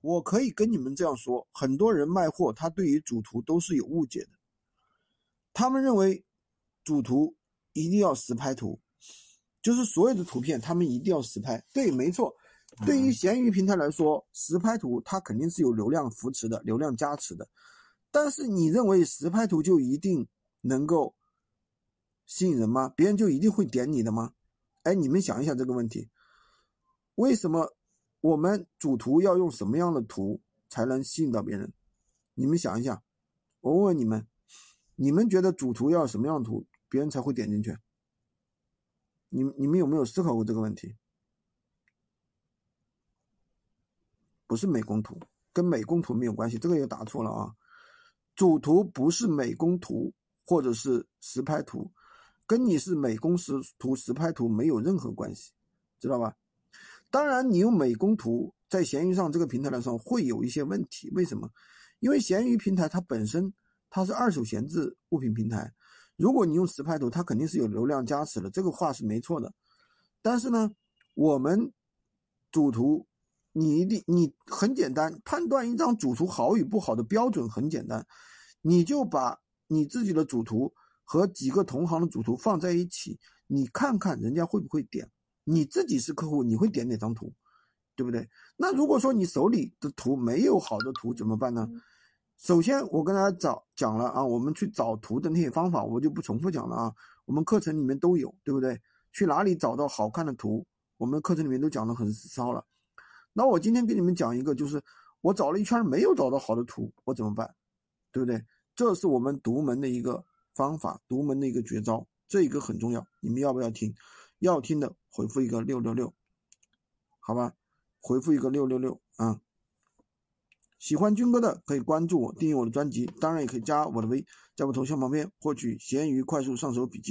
我可以跟你们这样说，很多人卖货，他对于主图都是有误解的。他们认为主图一定要实拍图，就是所有的图片他们一定要实拍。对，没错。对于闲鱼平台来说，实拍图它肯定是有流量扶持的、流量加持的。但是你认为实拍图就一定能够吸引人吗？别人就一定会点你的吗？哎，你们想一想这个问题：为什么我们主图要用什么样的图才能吸引到别人？你们想一想，我问问你们。你们觉得主图要什么样的图，别人才会点进去？你你们有没有思考过这个问题？不是美工图，跟美工图没有关系，这个也打错了啊！主图不是美工图或者是实拍图，跟你是美工实图、实拍图没有任何关系，知道吧？当然，你用美工图在闲鱼上这个平台来说会有一些问题，为什么？因为闲鱼平台它本身。它是二手闲置物品平台，如果你用实拍图，它肯定是有流量加持的，这个话是没错的。但是呢，我们主图，你一定你很简单判断一张主图好与不好的标准很简单，你就把你自己的主图和几个同行的主图放在一起，你看看人家会不会点。你自己是客户，你会点哪张图，对不对？那如果说你手里的图没有好的图怎么办呢？首先，我跟大家找讲了啊，我们去找图的那些方法，我就不重复讲了啊。我们课程里面都有，对不对？去哪里找到好看的图？我们课程里面都讲的很骚了。那我今天给你们讲一个，就是我找了一圈没有找到好的图，我怎么办？对不对？这是我们独门的一个方法，独门的一个绝招，这一个很重要。你们要不要听？要听的回复一个六六六，好吧？回复一个六六六啊。喜欢军哥的可以关注我，订阅我的专辑，当然也可以加我的微，在我头像旁边获取闲鱼快速上手笔记。